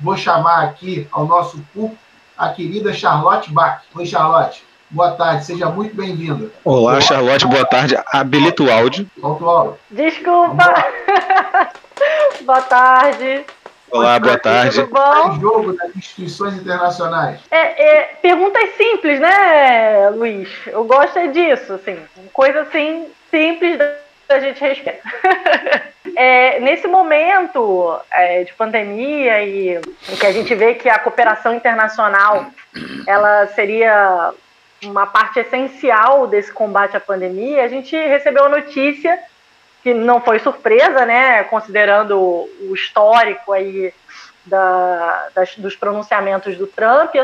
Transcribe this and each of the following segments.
vou chamar aqui ao nosso público a querida Charlotte Bach. Oi, Charlotte. Boa tarde, seja muito bem-vinda. Olá, Charlotte, boa tarde. Habilita o áudio. Solta o áudio. Desculpa. boa tarde. Olá, boa tarde. Tudo bom? Jogo das instituições internacionais. É, é, perguntas simples, né, Luiz? Eu gosto é disso, assim. Coisa assim, simples da gente respeitar. é, nesse momento é, de pandemia e que a gente vê que a cooperação internacional ela seria uma parte essencial desse combate à pandemia, a gente recebeu a notícia que não foi surpresa, né, considerando o histórico aí da, das, dos pronunciamentos do Trump,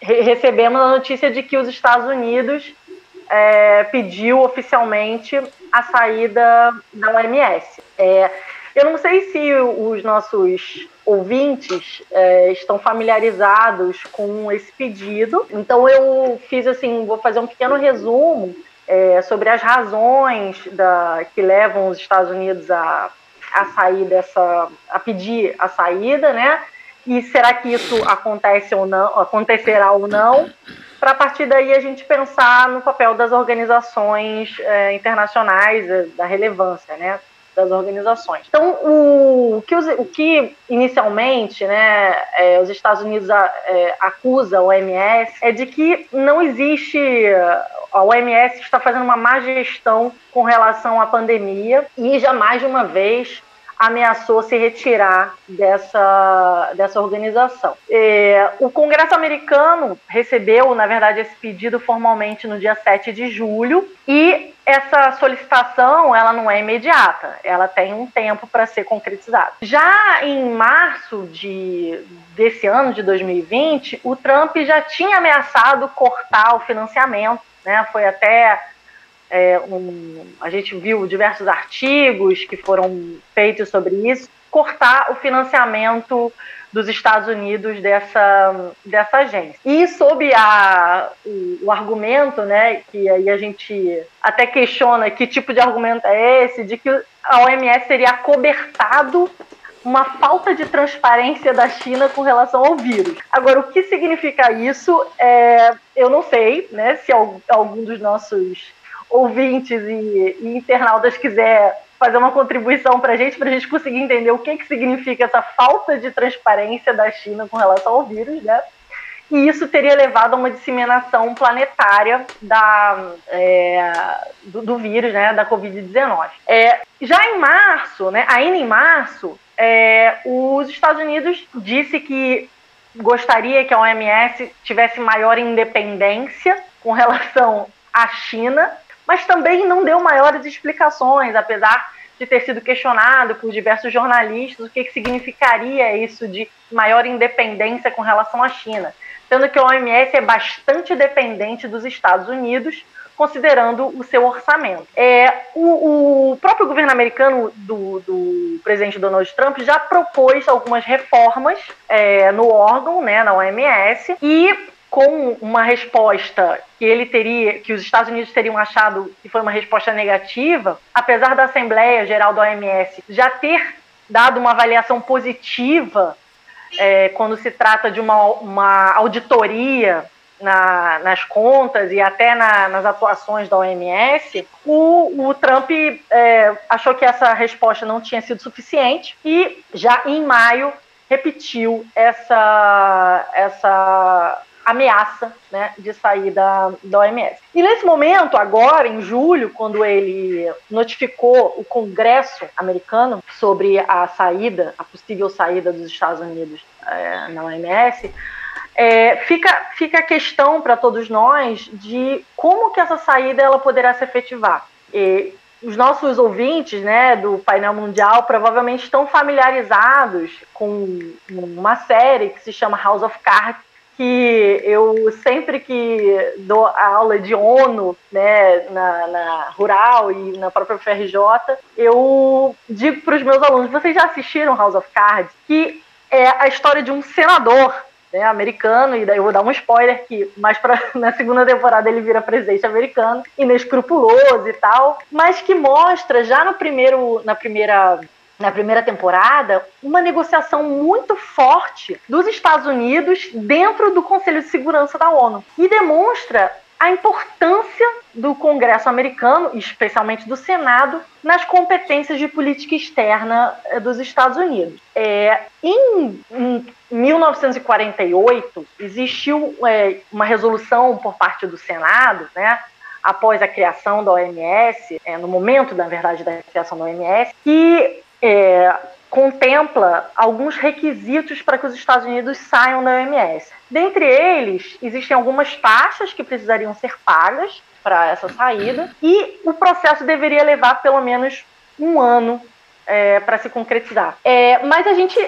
recebemos a notícia de que os Estados Unidos é, pediu oficialmente a saída da OMS. É, eu não sei se os nossos ouvintes é, estão familiarizados com esse pedido, então eu fiz assim, vou fazer um pequeno resumo é, sobre as razões da, que levam os Estados Unidos a, a sair dessa, a pedir a saída, né? E será que isso acontece ou não, acontecerá ou não? Para a partir daí a gente pensar no papel das organizações é, internacionais, é, da relevância, né? das organizações. Então, o, que, os, o que, inicialmente né, é, os Estados Unidos a, é, acusa a OMS é de que não existe. A OMS está fazendo uma má gestão com relação à pandemia e já mais de uma vez ameaçou se retirar dessa, dessa organização. É, o Congresso americano recebeu, na verdade, esse pedido formalmente no dia 7 de julho e essa solicitação ela não é imediata, ela tem um tempo para ser concretizada. Já em março de, desse ano de 2020, o Trump já tinha ameaçado cortar o financiamento, né? Foi até é, um, a gente viu diversos artigos que foram feitos sobre isso, cortar o financiamento dos Estados Unidos dessa, dessa agência. E sob a, o, o, argumento, né, que aí a gente até questiona que tipo de argumento é esse, de que a OMS teria acobertado uma falta de transparência da China com relação ao vírus. Agora, o que significa isso? É, eu não sei, né, se algum dos nossos ouvintes e, e internautas quiser fazer uma contribuição para a gente, para a gente conseguir entender o que, que significa essa falta de transparência da China com relação ao vírus, né? E isso teria levado a uma disseminação planetária da, é, do, do, vírus, né, da Covid-19. É, já em março, né, ainda em março, é, os Estados Unidos disse que gostaria que a OMS tivesse maior independência com relação à China mas também não deu maiores explicações, apesar de ter sido questionado por diversos jornalistas o que, que significaria isso de maior independência com relação à China, sendo que a OMS é bastante dependente dos Estados Unidos, considerando o seu orçamento. É, o, o próprio governo americano do, do, presidente Donald Trump já propôs algumas reformas é, no órgão, né, na OMS, e com uma resposta que ele teria, que os Estados Unidos teriam achado que foi uma resposta negativa, apesar da Assembleia Geral da OMS já ter dado uma avaliação positiva é, quando se trata de uma, uma auditoria na, nas contas e até na, nas atuações da OMS, o, o Trump é, achou que essa resposta não tinha sido suficiente e já em maio repetiu essa, essa ameaça né, de sair da, da OMS. E nesse momento, agora, em julho, quando ele notificou o Congresso americano sobre a saída, a possível saída dos Estados Unidos é, na OMS, é, fica, fica a questão para todos nós de como que essa saída ela poderá se efetivar. E os nossos ouvintes né, do painel mundial provavelmente estão familiarizados com uma série que se chama House of Cards, que eu sempre que dou a aula de ONU, né, na, na rural e na própria FRJ, eu digo para os meus alunos: vocês já assistiram House of Cards? Que é a história de um senador né, americano, e daí eu vou dar um spoiler que mais pra, na segunda temporada ele vira presidente americano, inescrupuloso e tal, mas que mostra já no primeiro, na primeira na primeira temporada, uma negociação muito forte dos Estados Unidos dentro do Conselho de Segurança da ONU e demonstra a importância do Congresso americano, especialmente do Senado, nas competências de política externa eh, dos Estados Unidos. É, em, em, 1948, existiu é, uma resolução por parte do Senado, né, após a criação da OMS, é, no momento, na verdade, da criação da OMS, que é, contempla alguns requisitos para que os Estados Unidos saiam da OMS. Dentre eles, existem algumas taxas que precisariam ser pagas para essa saída e o processo deveria levar pelo menos um ano é, para se concretizar. É, mas a gente,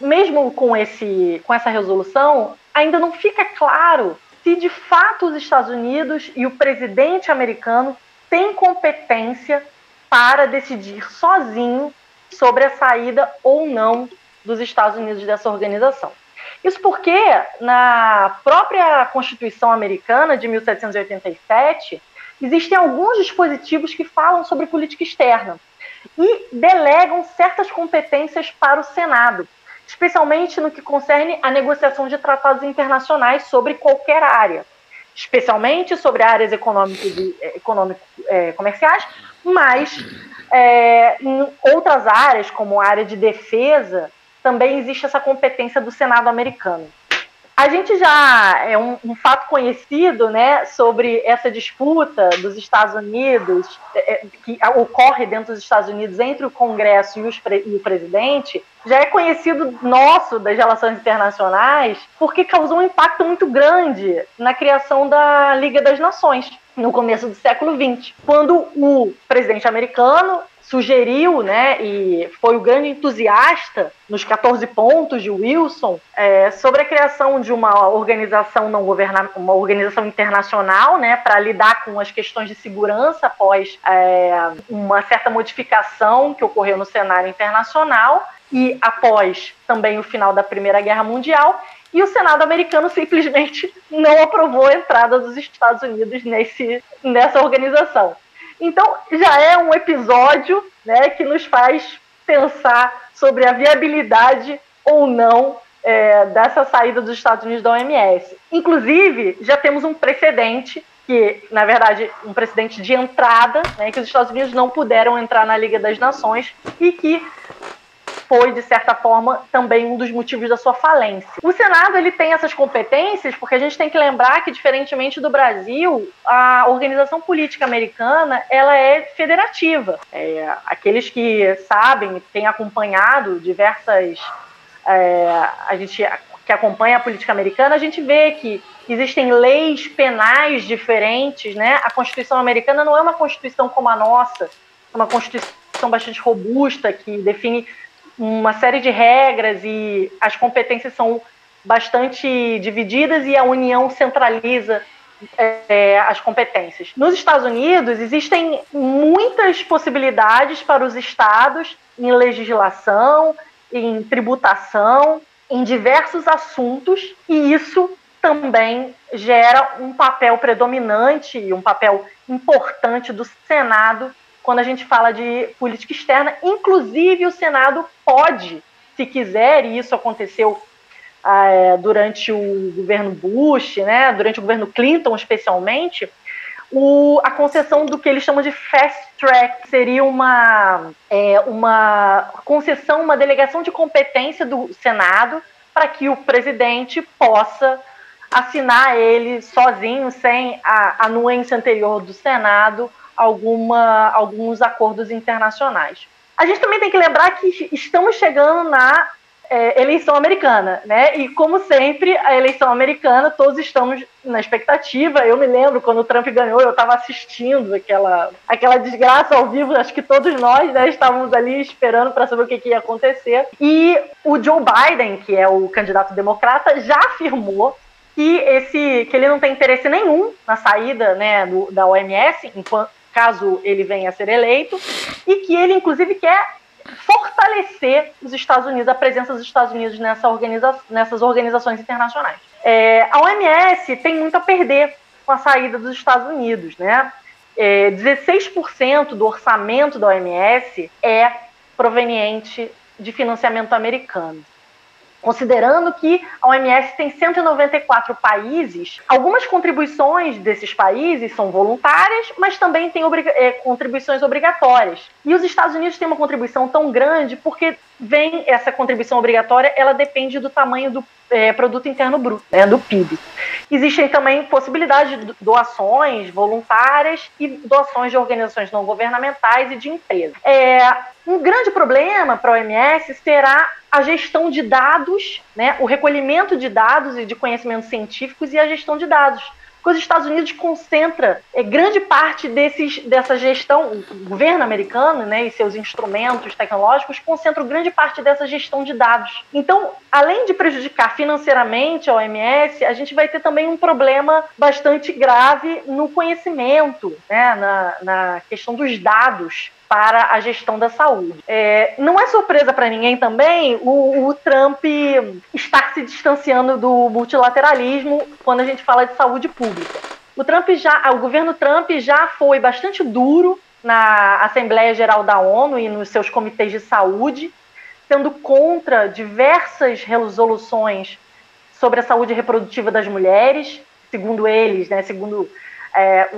mesmo com, esse, com essa resolução, ainda não fica claro se de fato os Estados Unidos e o presidente americano têm competência para decidir sozinho sobre a saída ou não dos Estados Unidos dessa organização. Isso porque, na própria Constituição Americana de 1787, existem alguns dispositivos que falam sobre política externa e delegam certas competências para o Senado, especialmente no que concerne a negociação de tratados internacionais sobre qualquer área, especialmente sobre áreas econômicas e econômico, é, comerciais, mas é, em outras áreas, como a área de defesa, também existe essa competência do Senado americano. A gente já é um, um, fato conhecido, né, sobre essa disputa dos Estados Unidos é, é que ocorre dentro dos Estados Unidos entre o Congresso e, e, o presidente, já é conhecido nosso das relações internacionais, porque causou um impacto muito grande na criação da Liga das Nações no começo do século XX, quando o presidente americano sugeriu, né, e foi o grande entusiasta nos 14 pontos de Wilson é, sobre a criação de uma organização não governamental, uma organização internacional, né, para lidar com as questões de segurança após é, uma certa modificação que ocorreu no cenário internacional e após também o final da Primeira Guerra Mundial. E o Senado americano simplesmente não aprovou a entrada dos Estados Unidos nesse, nessa organização. Então, já é um episódio né, que nos faz pensar sobre a viabilidade ou não é, dessa saída dos Estados Unidos da OMS. Inclusive, já temos um precedente que, na verdade, um precedente de entrada, né, que os Estados Unidos não puderam entrar na Liga das Nações e que foi, de certa forma, também um dos motivos da sua falência. O Senado ele tem essas competências porque a gente tem que lembrar que, diferentemente do Brasil, a organização política americana ela é federativa. É, aqueles que sabem, têm acompanhado diversas. É, a gente que acompanha a política americana, a gente vê que existem leis penais diferentes, né? A Constituição americana não é uma Constituição como a nossa, é uma Constituição bastante robusta que define uma série de regras e as competências são bastante divididas e a União centraliza é, as competências. Nos Estados Unidos, existem muitas possibilidades para os estados em legislação, em tributação, em diversos assuntos, e isso também gera um papel predominante e um papel importante do Senado quando a gente fala de política externa. Inclusive, o Senado pode, se quiser, e isso aconteceu é, durante o governo Bush, né, durante o governo Clinton especialmente, o, a concessão do que eles chamam de fast track seria uma, é, uma concessão, uma delegação de competência do Senado para que o presidente possa assinar ele sozinho, sem a anuência anterior do Senado, alguma, alguns acordos internacionais. A gente também tem que lembrar que estamos chegando na é, eleição americana, né? E como sempre, a eleição americana, todos estamos na expectativa. Eu me lembro quando o Trump ganhou, eu estava assistindo aquela, aquela desgraça ao vivo. Acho que todos nós, né, estávamos ali esperando para saber o que, que ia acontecer. E o Joe Biden, que é o candidato democrata, já afirmou que esse que ele não tem interesse nenhum na saída né, do, da OMS, enquanto, caso ele venha a ser eleito, e que ele, inclusive, quer fortalecer os Estados Unidos, a presença dos Estados Unidos nessa organiza nessas organizações internacionais. É, a OMS tem muito a perder com a saída dos Estados Unidos, né? É, 16% do orçamento da OMS é proveniente de financiamento americano considerando que a OMS tem 194 países, algumas contribuições desses países são voluntárias, mas também tem é, contribuições obrigatórias. E os Estados Unidos têm uma contribuição tão grande porque vem essa contribuição obrigatória, ela depende do tamanho do é, produto interno bruto, né, do PIB. Existem também possibilidades de doações voluntárias e doações de organizações não governamentais e de empresas. É, um grande problema para a OMS será a gestão de dados, né, o recolhimento de dados e de conhecimentos científicos e a gestão de dados porque os Estados Unidos concentra é, grande parte desses, dessa gestão, o governo americano né, e seus instrumentos tecnológicos concentram grande parte dessa gestão de dados. Então, além de prejudicar financeiramente a OMS, a gente vai ter também um problema bastante grave no conhecimento, né, na, na questão dos dados para a gestão da saúde. É, não é surpresa para ninguém também o, o, Trump estar se distanciando do multilateralismo quando a gente fala de saúde pública. O Trump já, o governo Trump já foi bastante duro na Assembleia Geral da ONU e nos seus comitês de saúde, sendo contra diversas resoluções sobre a saúde reprodutiva das mulheres, segundo eles, né, segundo é,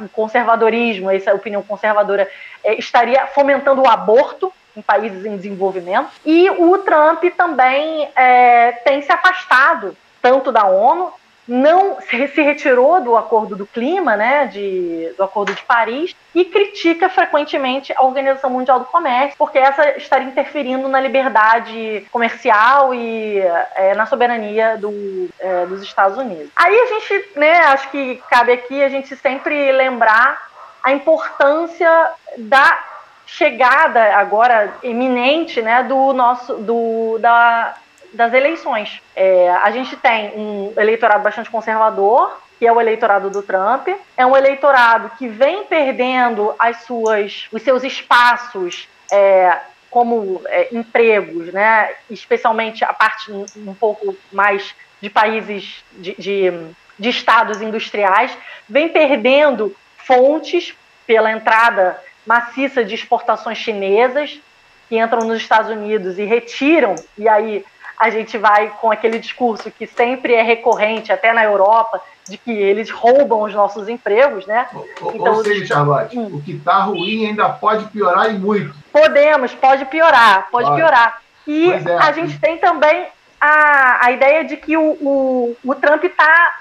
o conservadorismo, essa opinião conservadora, é, estaria fomentando o aborto em países em desenvolvimento. E o Trump também é, tem se afastado tanto da ONU não se retirou do acordo do clima, né, de, do acordo de Paris, e critica frequentemente a Organização Mundial do Comércio, porque essa estaria interferindo na liberdade comercial e é, na soberania do, é, dos Estados Unidos. Aí a gente, né, acho que cabe aqui a gente sempre lembrar a importância da chegada agora iminente, né, do nosso, do, da das eleições. É, a gente tem um eleitorado bastante conservador, que é o eleitorado do Trump. É um eleitorado que vem perdendo as suas, os seus espaços é, como é, empregos, né? especialmente a parte um, pouco mais de países, de, de, de estados industriais, vem perdendo fontes pela entrada maciça de exportações chinesas que entram nos Estados Unidos e retiram, e aí a gente vai com aquele discurso que sempre é recorrente, até na Europa, de que eles roubam os nossos empregos, né? Ou, então, ou seja, Charlotte, hum. o que está ruim ainda pode piorar e muito. Podemos, pode piorar, pode piorar. E é, a gente tem também a, a ideia de que o, o, o Trump está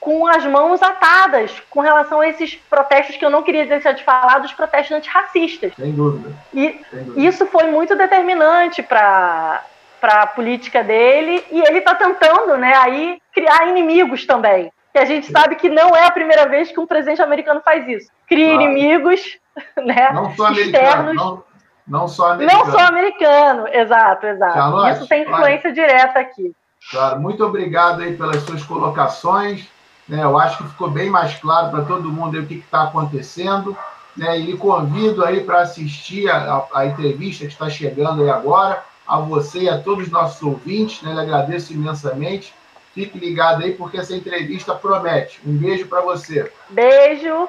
com as mãos atadas com relação a esses protestos que eu não queria deixar de falar dos protestos antirracistas. Sem dúvida. E Sem dúvida. isso foi muito determinante para para a política dele e ele está tentando, né, aí criar inimigos também. Que a gente sabe que não é a primeira vez que um presidente americano faz isso. Cria claro. inimigos, né, não só externos. Não, não só americano. Não só americano, exato, exato. Charlotte, isso tem influência claro. direta aqui. Claro, muito obrigado aí pelas suas colocações. Né, eu acho que ficou bem mais claro para todo mundo o que está acontecendo. Né, e convido aí para assistir a, a, a entrevista que está chegando aí agora a você e a todos os nossos ouvintes, né? Agradeço imensamente. Fique ligado aí, porque essa entrevista promete. Um beijo para você. Beijo.